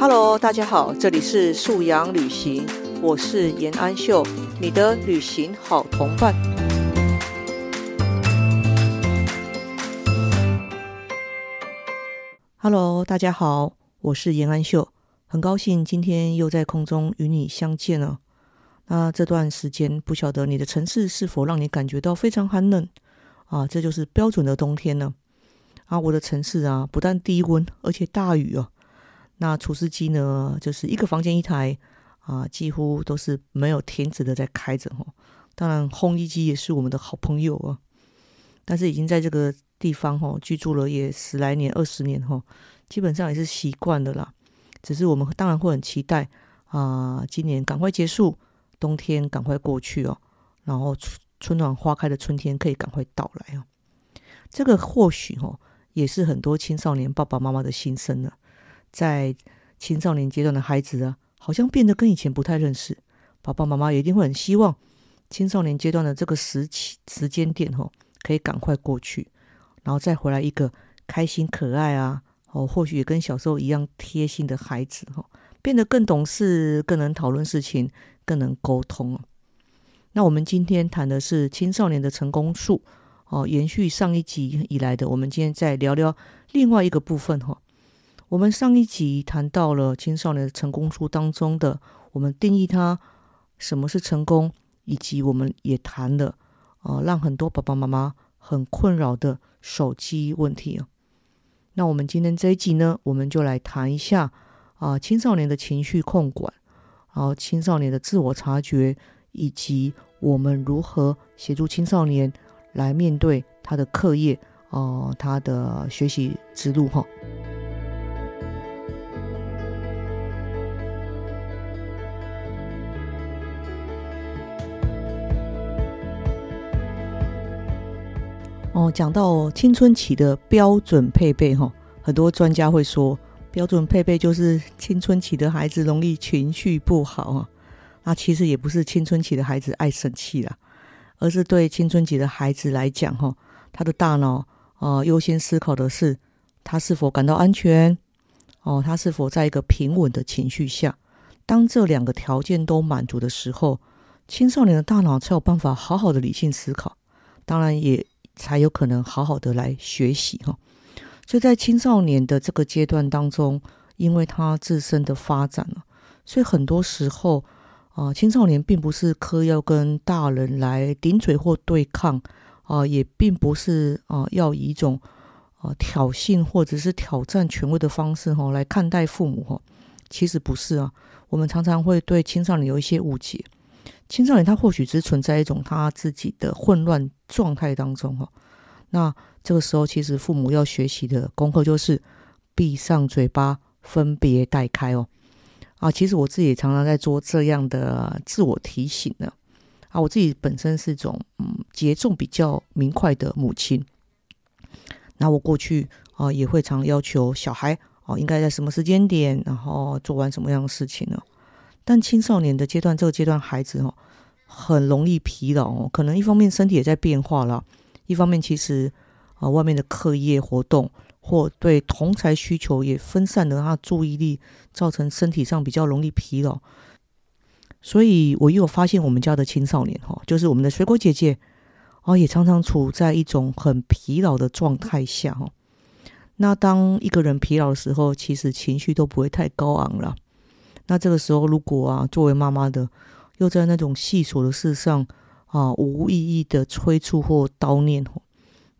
Hello，大家好，这里是素阳旅行，我是严安秀，你的旅行好同伴。Hello，大家好，我是严安秀，很高兴今天又在空中与你相见了。那这段时间，不晓得你的城市是否让你感觉到非常寒冷啊？这就是标准的冬天呢。啊，我的城市啊，不但低温，而且大雨哦。那除湿机呢，就是一个房间一台啊，几乎都是没有停止的在开着哈。当然，烘衣机也是我们的好朋友啊。但是已经在这个地方哈居住了也十来年、二十年哈，基本上也是习惯的啦。只是我们当然会很期待啊，今年赶快结束，冬天赶快过去哦，然后春春暖花开的春天可以赶快到来哦。这个或许哈。也是很多青少年爸爸妈妈的心声呢。在青少年阶段的孩子啊，好像变得跟以前不太认识。爸爸妈妈也一定会很希望青少年阶段的这个时期时间点哦，可以赶快过去，然后再回来一个开心可爱啊，哦，或许也跟小时候一样贴心的孩子哈，变得更懂事，更能讨论事情，更能沟通哦那我们今天谈的是青少年的成功术。哦，延续上一集以来的，我们今天再聊聊另外一个部分哈。我们上一集谈到了青少年的成功书当中的，我们定义它什么是成功，以及我们也谈了啊，让很多爸爸妈妈很困扰的手机问题啊。那我们今天这一集呢，我们就来谈一下啊，青少年的情绪控管，然后青少年的自我察觉，以及我们如何协助青少年。来面对他的课业，哦，他的学习之路，哈。哦，讲到青春期的标准配备，哈，很多专家会说，标准配备就是青春期的孩子容易情绪不好啊。那其实也不是青春期的孩子爱生气啦。而是对青春期的孩子来讲，哈，他的大脑啊，优先思考的是他是否感到安全，哦，他是否在一个平稳的情绪下。当这两个条件都满足的时候，青少年的大脑才有办法好好的理性思考，当然也才有可能好好的来学习，哈。所以在青少年的这个阶段当中，因为他自身的发展了，所以很多时候。啊，青少年并不是刻要跟大人来顶嘴或对抗，啊，也并不是啊要以一种啊挑衅或者是挑战权威的方式哈来看待父母哈，其实不是啊。我们常常会对青少年有一些误解，青少年他或许只存在一种他自己的混乱状态当中哈。那这个时候，其实父母要学习的功课就是闭上嘴巴，分别带开哦。啊，其实我自己也常常在做这样的自我提醒呢。啊，我自己本身是一种嗯节奏比较明快的母亲。那我过去啊也会常要求小孩哦，应该在什么时间点，然后做完什么样的事情呢？但青少年的阶段，这个阶段孩子哦很容易疲劳哦，可能一方面身体也在变化了，一方面其实啊外面的课业活动。或对同才需求也分散了他的注意力，造成身体上比较容易疲劳。所以我又发现我们家的青少年哈，就是我们的水果姐姐哦，也常常处在一种很疲劳的状态下哈。那当一个人疲劳的时候，其实情绪都不会太高昂了。那这个时候，如果啊，作为妈妈的又在那种细琐的事上啊，无意义的催促或叨念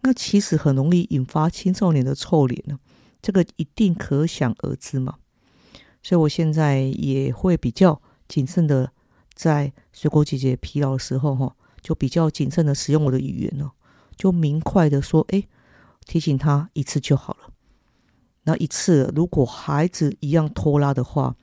那其实很容易引发青少年的臭脸呢，这个一定可想而知嘛。所以我现在也会比较谨慎的，在水果姐姐疲劳的时候，哈，就比较谨慎的使用我的语言了，就明快的说，哎，提醒他一次就好了。那一次，如果孩子一样拖拉的话，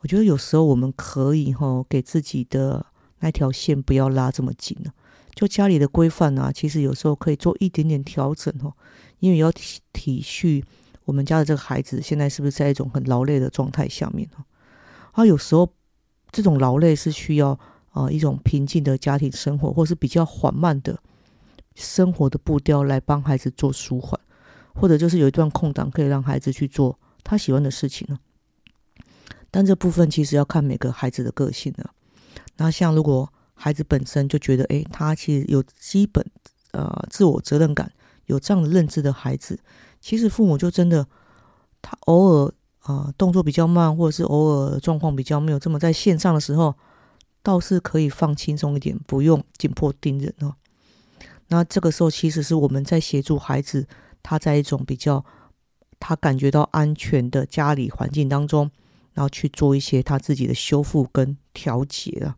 我觉得有时候我们可以哈，给自己的那条线不要拉这么紧了。就家里的规范啊，其实有时候可以做一点点调整哦，因为要体体恤我们家的这个孩子现在是不是在一种很劳累的状态下面哦。啊，有时候这种劳累是需要啊一种平静的家庭生活，或是比较缓慢的生活的步调来帮孩子做舒缓，或者就是有一段空档可以让孩子去做他喜欢的事情呢。但这部分其实要看每个孩子的个性了。那像如果孩子本身就觉得，诶，他其实有基本呃自我责任感，有这样的认知的孩子，其实父母就真的，他偶尔啊动作比较慢，或者是偶尔状况比较没有这么在线上的时候，倒是可以放轻松一点，不用紧迫盯人哦。那这个时候，其实是我们在协助孩子，他在一种比较他感觉到安全的家里环境当中，然后去做一些他自己的修复跟调节了。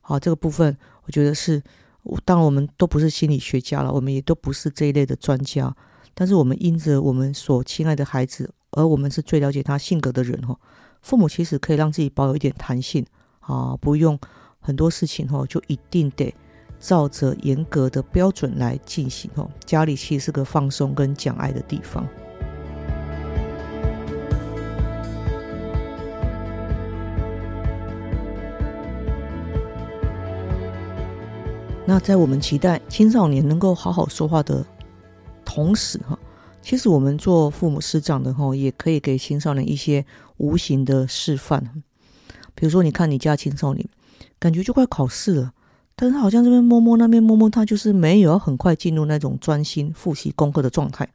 好，这个部分我觉得是，当然我们都不是心理学家了，我们也都不是这一类的专家，但是我们因着我们所亲爱的孩子，而我们是最了解他性格的人哈。父母其实可以让自己保有一点弹性啊，不用很多事情哈，就一定得照着严格的标准来进行哦。家里其实是个放松跟讲爱的地方。那在我们期待青少年能够好好说话的同时，哈，其实我们做父母师长的哈，也可以给青少年一些无形的示范。比如说，你看你家青少年，感觉就快考试了，但是他好像这边摸摸那边摸摸，他就是没有很快进入那种专心复习功课的状态。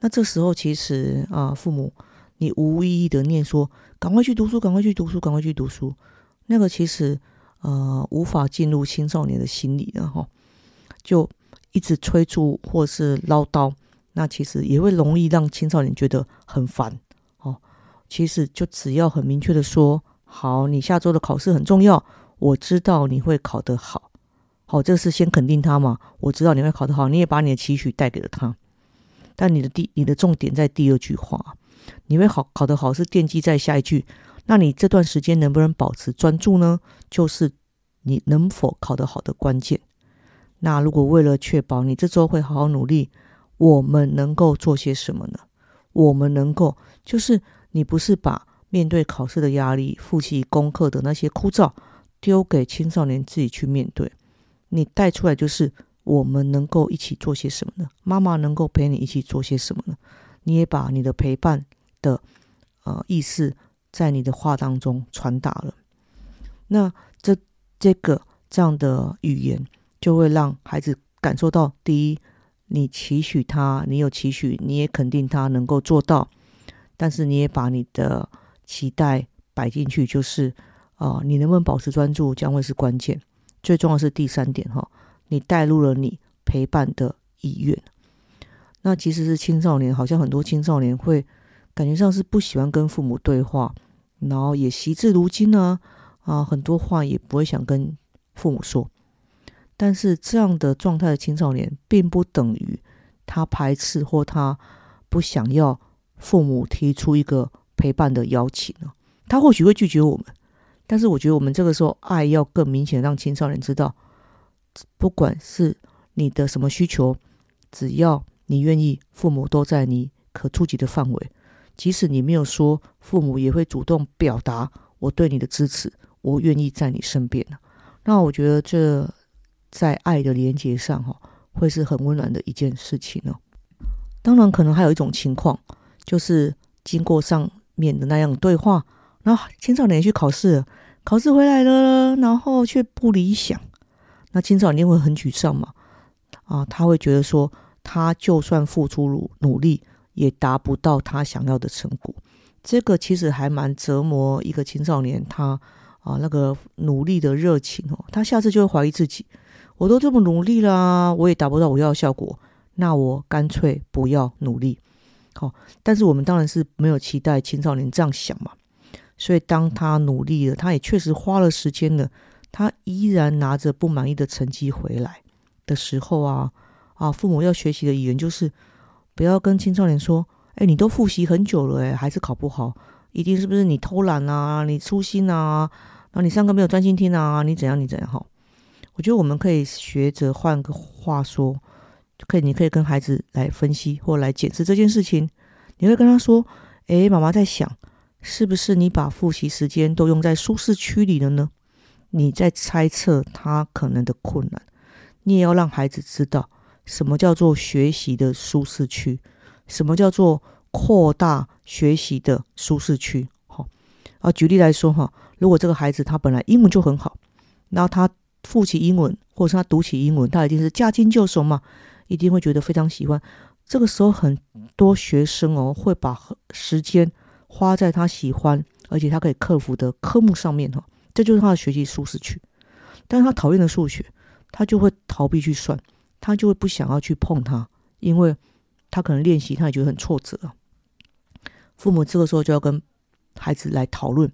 那这时候，其实啊，父母你无意义的念说：“赶快去读书，赶快去读书，赶快去读书。”那个其实。呃，无法进入青少年的心理了哈，就一直催促或是唠叨，那其实也会容易让青少年觉得很烦哦。其实就只要很明确的说，好，你下周的考试很重要，我知道你会考得好，好，这是先肯定他嘛，我知道你会考得好，你也把你的期许带给了他，但你的第你的重点在第二句话，你会好考得好是奠基在下一句。那你这段时间能不能保持专注呢？就是你能否考得好的关键。那如果为了确保你这周会好好努力，我们能够做些什么呢？我们能够就是你不是把面对考试的压力、复习功课的那些枯燥丢给青少年自己去面对，你带出来就是我们能够一起做些什么呢？妈妈能够陪你一起做些什么呢？你也把你的陪伴的呃意思。在你的话当中传达了，那这这个这样的语言就会让孩子感受到：第一，你期许他，你有期许，你也肯定他能够做到；但是你也把你的期待摆进去，就是啊，你能不能保持专注将会是关键。最重要是第三点哈，你带入了你陪伴的意愿。那其实是青少年，好像很多青少年会。感觉上是不喜欢跟父母对话，然后也习至如今呢，啊，很多话也不会想跟父母说。但是这样的状态的青少年，并不等于他排斥或他不想要父母提出一个陪伴的邀请呢。他或许会拒绝我们，但是我觉得我们这个时候爱要更明显，让青少年知道，不管是你的什么需求，只要你愿意，父母都在你可触及的范围。即使你没有说，父母也会主动表达我对你的支持，我愿意在你身边那我觉得这在爱的连接上，哈，会是很温暖的一件事情哦。当然，可能还有一种情况，就是经过上面的那样对话，那青少年去考试，考试回来了，然后却不理想，那青少年会很沮丧嘛？啊，他会觉得说，他就算付出努努力。也达不到他想要的成果，这个其实还蛮折磨一个青少年。他啊，那个努力的热情哦，他下次就会怀疑自己：我都这么努力啦，我也达不到我要的效果，那我干脆不要努力。好，但是我们当然是没有期待青少年这样想嘛。所以当他努力了，他也确实花了时间了，他依然拿着不满意的成绩回来的时候啊啊，父母要学习的语言就是。不要跟青少年说：“哎，你都复习很久了，哎，还是考不好，一定是不是你偷懒啊？你粗心啊？然后你上课没有专心听啊？你怎样？你怎样？哈？我觉得我们可以学着换个话说，可以，你可以跟孩子来分析或来解释这件事情。你会跟他说：，哎，妈妈在想，是不是你把复习时间都用在舒适区里了呢？你在猜测他可能的困难，你也要让孩子知道。”什么叫做学习的舒适区？什么叫做扩大学习的舒适区？好，啊，举例来说哈，如果这个孩子他本来英文就很好，然后他复习英文，或者是他读起英文，他一定是驾轻就熟嘛，一定会觉得非常喜欢。这个时候很多学生哦，会把时间花在他喜欢而且他可以克服的科目上面哈，这就是他的学习舒适区。但是他讨厌的数学，他就会逃避去算，他就会不想要去碰它，因为他可能练习他也觉得很挫折。父母这个时候就要跟孩子来讨论，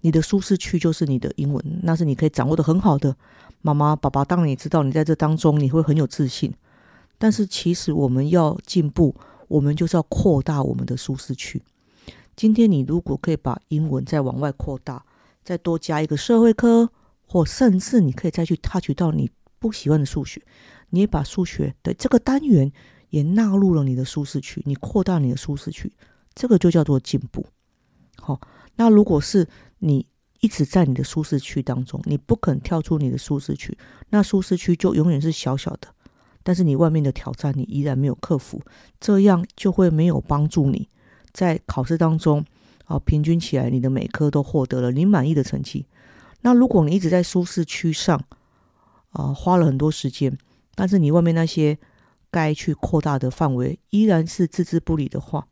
你的舒适区就是你的英文，那是你可以掌握的很好的。妈妈、爸爸当然也知道你在这当中你会很有自信，但是其实我们要进步，我们就是要扩大我们的舒适区。今天你如果可以把英文再往外扩大，再多加一个社会科，或甚至你可以再去 touch 到你不喜欢的数学，你也把数学的这个单元也纳入了你的舒适区，你扩大你的舒适区。这个就叫做进步，好。那如果是你一直在你的舒适区当中，你不肯跳出你的舒适区，那舒适区就永远是小小的。但是你外面的挑战你依然没有克服，这样就会没有帮助你在考试当中啊，平均起来你的每科都获得了你满意的成绩。那如果你一直在舒适区上啊，花了很多时间，但是你外面那些该去扩大的范围依然是置之不理的话，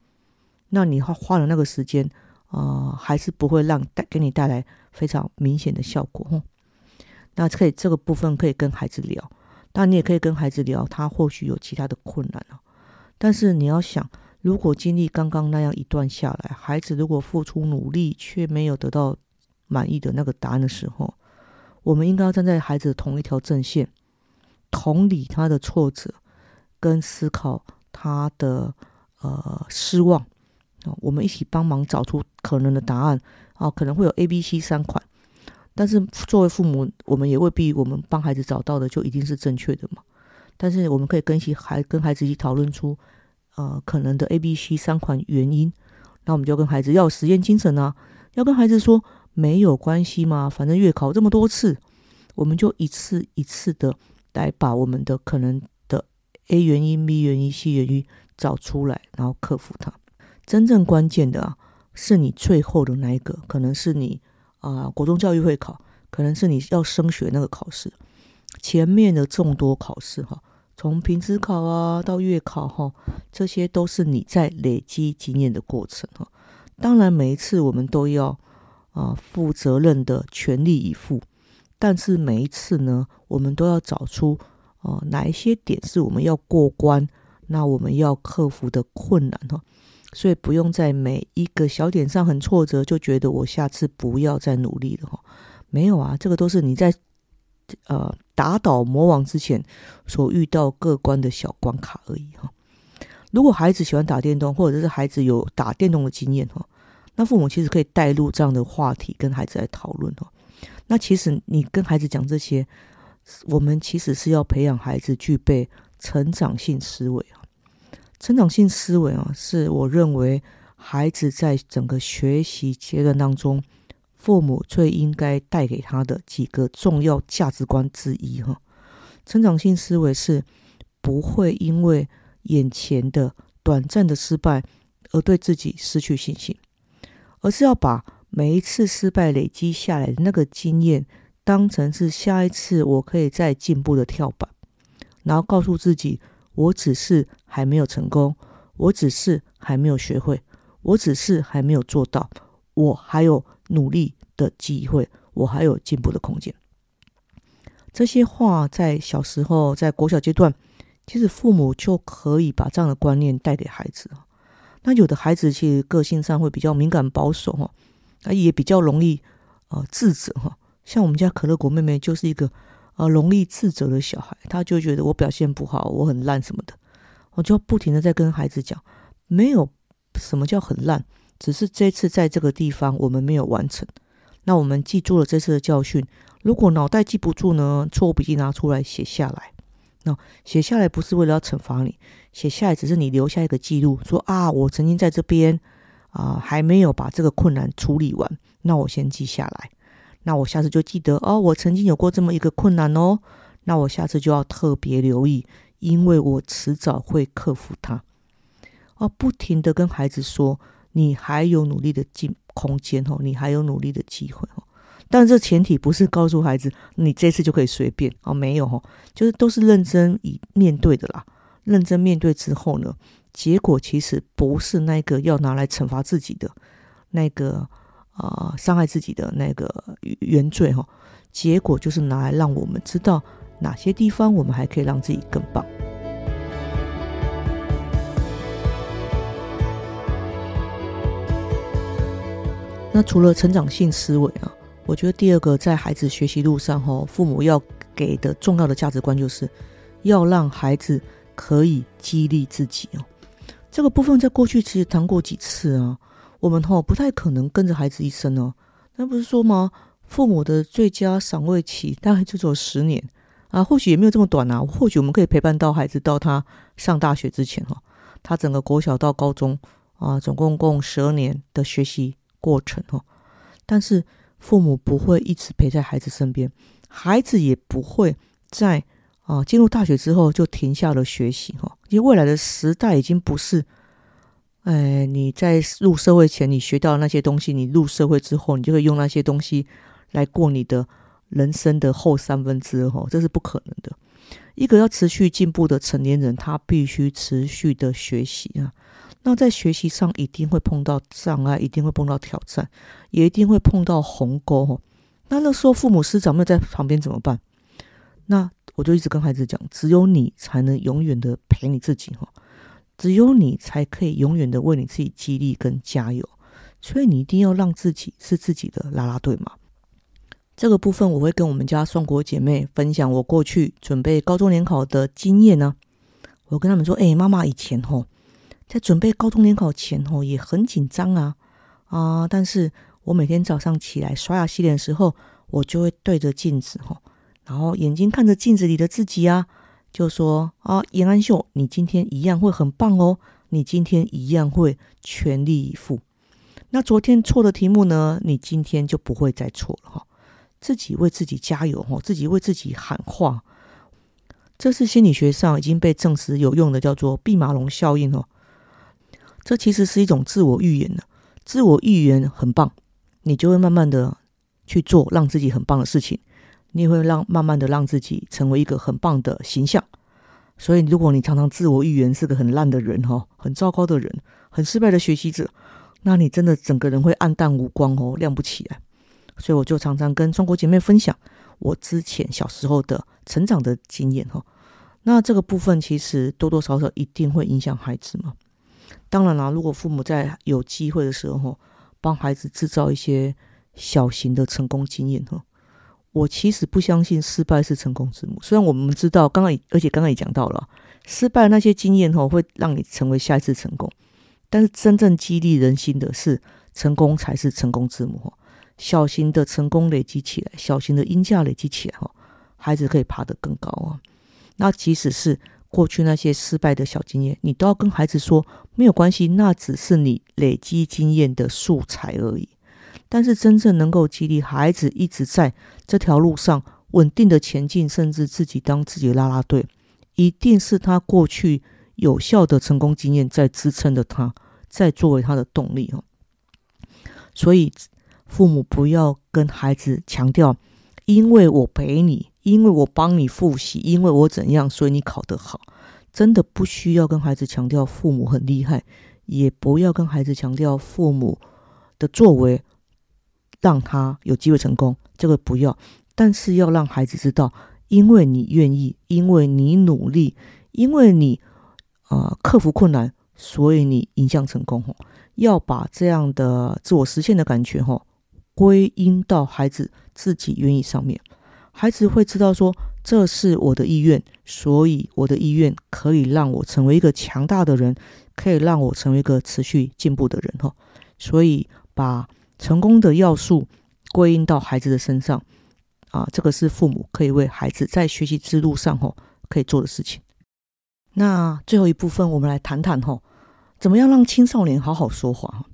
那你花花了那个时间，啊，还是不会让带给你带来非常明显的效果。那可以这个部分可以跟孩子聊，但你也可以跟孩子聊，他或许有其他的困难啊。但是你要想，如果经历刚刚那样一段下来，孩子如果付出努力却没有得到满意的那个答案的时候，我们应该要站在孩子同一条阵线，同理他的挫折，跟思考他的呃失望。啊，我们一起帮忙找出可能的答案啊，可能会有 A、B、C 三款，但是作为父母，我们也未必我们帮孩子找到的就一定是正确的嘛。但是我们可以跟一起孩跟孩子一起讨论出呃可能的 A、B、C 三款原因，那我们就跟孩子要有实验精神啊，要跟孩子说没有关系嘛，反正月考这么多次，我们就一次一次的来把我们的可能的 A 原因、B 原因、C 原因找出来，然后克服它。真正关键的啊，是你最后的那一个，可能是你啊，国中教育会考，可能是你要升学那个考试。前面的众多考试哈，从平时考啊到月考哈，这些都是你在累积经验的过程哈。当然，每一次我们都要啊负责任的全力以赴，但是每一次呢，我们都要找出哦哪一些点是我们要过关，那我们要克服的困难哈。所以不用在每一个小点上很挫折，就觉得我下次不要再努力了哈。没有啊，这个都是你在呃打倒魔王之前所遇到各关的小关卡而已哈。如果孩子喜欢打电动，或者是孩子有打电动的经验哈，那父母其实可以带入这样的话题跟孩子来讨论哈。那其实你跟孩子讲这些，我们其实是要培养孩子具备成长性思维啊。成长性思维啊，是我认为孩子在整个学习阶段当中，父母最应该带给他的几个重要价值观之一哈。成长性思维是不会因为眼前的短暂的失败而对自己失去信心，而是要把每一次失败累积下来的那个经验，当成是下一次我可以再进步的跳板，然后告诉自己。我只是还没有成功，我只是还没有学会，我只是还没有做到，我还有努力的机会，我还有进步的空间。这些话在小时候，在国小阶段，其实父母就可以把这样的观念带给孩子。那有的孩子其实个性上会比较敏感保守哈，啊也比较容易呃自责哈。像我们家可乐果妹妹就是一个。啊，容易自责的小孩，他就觉得我表现不好，我很烂什么的，我就不停的在跟孩子讲，没有什么叫很烂，只是这次在这个地方我们没有完成。那我们记住了这次的教训，如果脑袋记不住呢，错误笔记拿出来写下来。那写下来不是为了要惩罚你，写下来只是你留下一个记录，说啊，我曾经在这边啊还没有把这个困难处理完，那我先记下来。那我下次就记得哦，我曾经有过这么一个困难哦。那我下次就要特别留意，因为我迟早会克服它。哦，不停的跟孩子说，你还有努力的进空间哦，你还有努力的机会哦。但这前提不是告诉孩子你这次就可以随便哦，没有哦，就是都是认真以面对的啦。认真面对之后呢，结果其实不是那个要拿来惩罚自己的那个啊伤害自己的那个原罪哈，结果就是拿来让我们知道哪些地方我们还可以让自己更棒。那除了成长性思维啊。我觉得第二个在孩子学习路上，哈，父母要给的重要的价值观就是，要让孩子可以激励自己哦。这个部分在过去其实谈过几次啊。我们哈不太可能跟着孩子一生哦。那不是说吗？父母的最佳赏味期大概就只有十年啊，或许也没有这么短啊。或许我们可以陪伴到孩子到他上大学之前哈，他整个国小到高中啊，总共共十二年的学习过程哈。但是。父母不会一直陪在孩子身边，孩子也不会在啊进入大学之后就停下了学习哈。因为未来的时代已经不是，哎，你在入社会前你学到那些东西，你入社会之后你就会用那些东西来过你的人生的后三分之二哈，这是不可能的。一个要持续进步的成年人，他必须持续的学习啊。那在学习上一定会碰到障碍，一定会碰到挑战，也一定会碰到鸿沟。那那时候父母师长没有在旁边怎么办？那我就一直跟孩子讲，只有你才能永远的陪你自己哈，只有你才可以永远的为你自己激励跟加油。所以你一定要让自己是自己的啦啦队嘛。这个部分我会跟我们家双国姐妹分享我过去准备高中联考的经验呢。我跟他们说，哎，妈妈以前吼。在准备高中联考前吼，也很紧张啊啊！但是我每天早上起来刷牙洗脸的时候，我就会对着镜子吼，然后眼睛看着镜子里的自己啊，就说啊，严安秀，你今天一样会很棒哦，你今天一样会全力以赴。那昨天错的题目呢，你今天就不会再错了哈。自己为自己加油吼，自己为自己喊话，这是心理学上已经被证实有用的，叫做毕马龙效应哦。这其实是一种自我预言呢，自我预言很棒，你就会慢慢的去做让自己很棒的事情，你也会让慢慢的让自己成为一个很棒的形象。所以，如果你常常自我预言是个很烂的人哈，很糟糕的人，很失败的学习者，那你真的整个人会暗淡无光哦，亮不起来。所以，我就常常跟中国姐妹分享我之前小时候的成长的经验哈。那这个部分其实多多少少一定会影响孩子嘛。当然啦，如果父母在有机会的时候，帮孩子制造一些小型的成功经验，哈，我其实不相信失败是成功之母。虽然我们知道，刚刚而且刚刚也讲到了，失败那些经验，哈，会让你成为下一次成功。但是真正激励人心的是，成功才是成功之母，小型的成功累积起来，小型的音价累积起来，哈，孩子可以爬得更高啊。那即使是。过去那些失败的小经验，你都要跟孩子说没有关系，那只是你累积经验的素材而已。但是真正能够激励孩子一直在这条路上稳定的前进，甚至自己当自己的拉拉队，一定是他过去有效的成功经验在支撑着他，在作为他的动力哦。所以父母不要跟孩子强调，因为我陪你。因为我帮你复习，因为我怎样，所以你考得好。真的不需要跟孩子强调父母很厉害，也不要跟孩子强调父母的作为让他有机会成功。这个不要，但是要让孩子知道，因为你愿意，因为你努力，因为你啊克服困难，所以你影响成功。要把这样的自我实现的感觉哈，归因到孩子自己愿意上面。孩子会知道说，这是我的意愿，所以我的意愿可以让我成为一个强大的人，可以让我成为一个持续进步的人哈。所以把成功的要素归因到孩子的身上啊，这个是父母可以为孩子在学习之路上哈可以做的事情。那最后一部分，我们来谈谈哈，怎么样让青少年好好说话？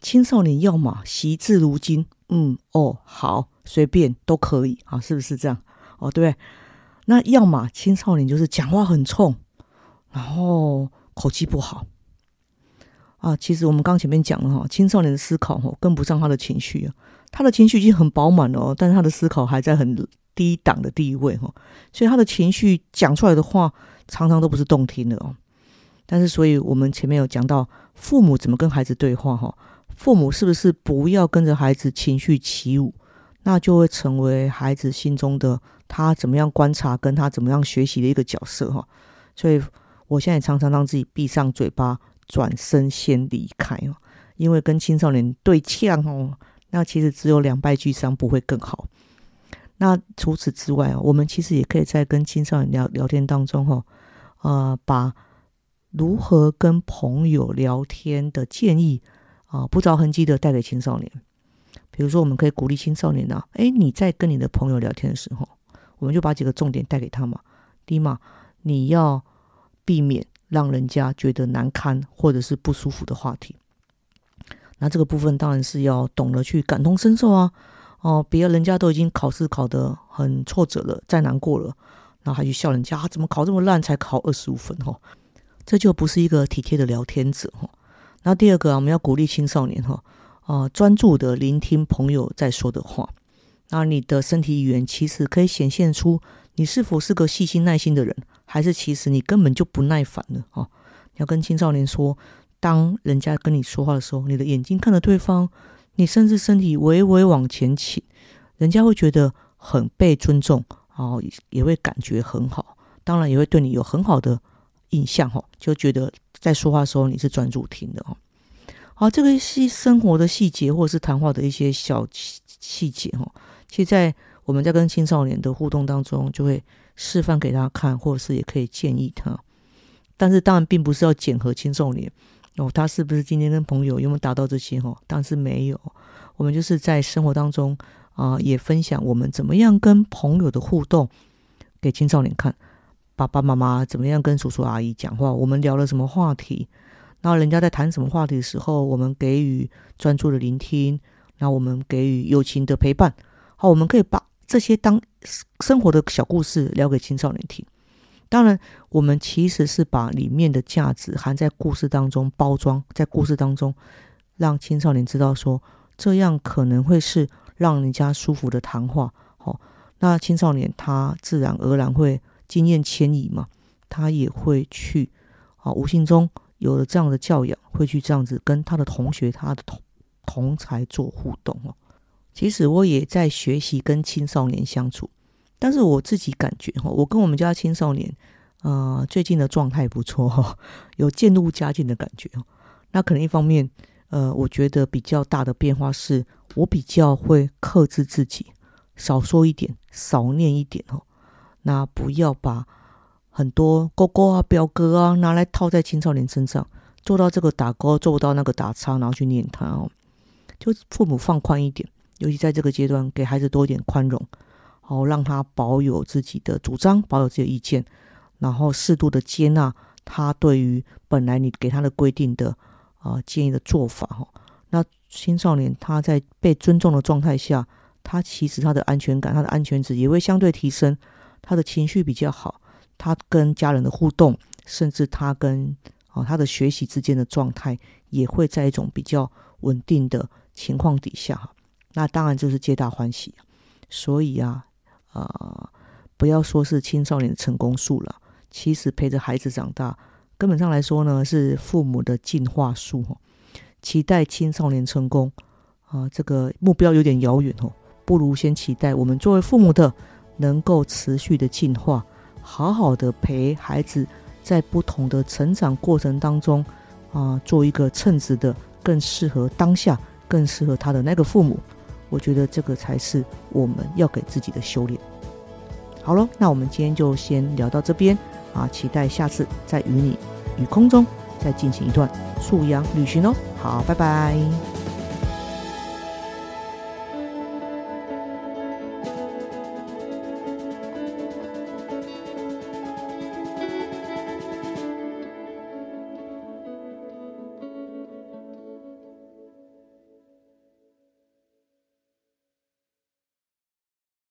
青少年要么惜字如金，嗯，哦，好。随便都可以啊，是不是这样？哦，对。那要么青少年就是讲话很冲，然后口气不好，啊，其实我们刚前面讲了哈，青少年的思考哈跟不上他的情绪啊，他的情绪已经很饱满了哦，但是他的思考还在很低档的地位哈，所以他的情绪讲出来的话常常都不是动听的哦。但是，所以我们前面有讲到父母怎么跟孩子对话哈，父母是不是不要跟着孩子情绪起舞，那就会成为孩子心中的他怎么样观察跟他怎么样学习的一个角色哈。所以，我现在常常让自己闭上嘴巴。转身先离开哦，因为跟青少年对呛哦，那其实只有两败俱伤，不会更好。那除此之外啊，我们其实也可以在跟青少年聊聊天当中哈，呃，把如何跟朋友聊天的建议啊，不着痕迹的带给青少年。比如说，我们可以鼓励青少年呢，哎，你在跟你的朋友聊天的时候，我们就把几个重点带给他嘛。第一嘛，你要避免。让人家觉得难堪或者是不舒服的话题，那这个部分当然是要懂得去感同身受啊！哦，别人家都已经考试考得很挫折了，再难过了，然后还去笑人家，怎么考这么烂才考二十五分？哈，这就不是一个体贴的聊天者哈。那第二个啊，我们要鼓励青少年哈啊，专注的聆听朋友在说的话。那你的身体语言其实可以显现出你是否是个细心耐心的人。还是其实你根本就不耐烦了哦。你要跟青少年说，当人家跟你说话的时候，你的眼睛看着对方，你甚至身体微微往前倾，人家会觉得很被尊重哦，也会感觉很好，当然也会对你有很好的印象哈，就觉得在说话的时候你是专注听的哦。好，这个是生活的细节或者是谈话的一些小细节哈，其实，在我们在跟青少年的互动当中，就会。示范给他看，或者是也可以建议他，但是当然并不是要检核青少年哦，他是不是今天跟朋友有没有达到这些哈？但是没有。我们就是在生活当中啊，也分享我们怎么样跟朋友的互动给青少年看。爸爸妈妈怎么样跟叔叔阿姨讲话？我们聊了什么话题？然后人家在谈什么话题的时候，我们给予专注的聆听，然后我们给予友情的陪伴。好，我们可以把。这些当生活的小故事聊给青少年听，当然，我们其实是把里面的价值含在故事当中，包装在故事当中，让青少年知道说，这样可能会是让人家舒服的谈话。好，那青少年他自然而然会经验迁移嘛，他也会去啊，无形中有了这样的教养，会去这样子跟他的同学、他的同同才做互动哦。其实我也在学习跟青少年相处，但是我自己感觉哈，我跟我们家青少年，呃，最近的状态不错哈，有渐入佳境的感觉哦。那可能一方面，呃，我觉得比较大的变化是，我比较会克制自己，少说一点，少念一点哦。那不要把很多勾勾啊、表格啊拿来套在青少年身上，做到这个打勾，做不到那个打叉，然后去念他哦。就父母放宽一点。尤其在这个阶段，给孩子多一点宽容，好让他保有自己的主张，保有自己的意见，然后适度的接纳他对于本来你给他的规定的啊建议的做法哈。那青少年他在被尊重的状态下，他其实他的安全感、他的安全值也会相对提升，他的情绪比较好，他跟家人的互动，甚至他跟啊他的学习之间的状态，也会在一种比较稳定的情况底下哈。那当然就是皆大欢喜，所以啊，呃，不要说是青少年的成功数了，其实陪着孩子长大，根本上来说呢，是父母的进化数哦。期待青少年成功啊，这个目标有点遥远哦，不如先期待我们作为父母的，能够持续的进化，好好的陪孩子在不同的成长过程当中啊，做一个称职的、更适合当下、更适合他的那个父母。我觉得这个才是我们要给自己的修炼。好了，那我们今天就先聊到这边啊，期待下次再与你与空中再进行一段素养旅行哦。好，拜拜。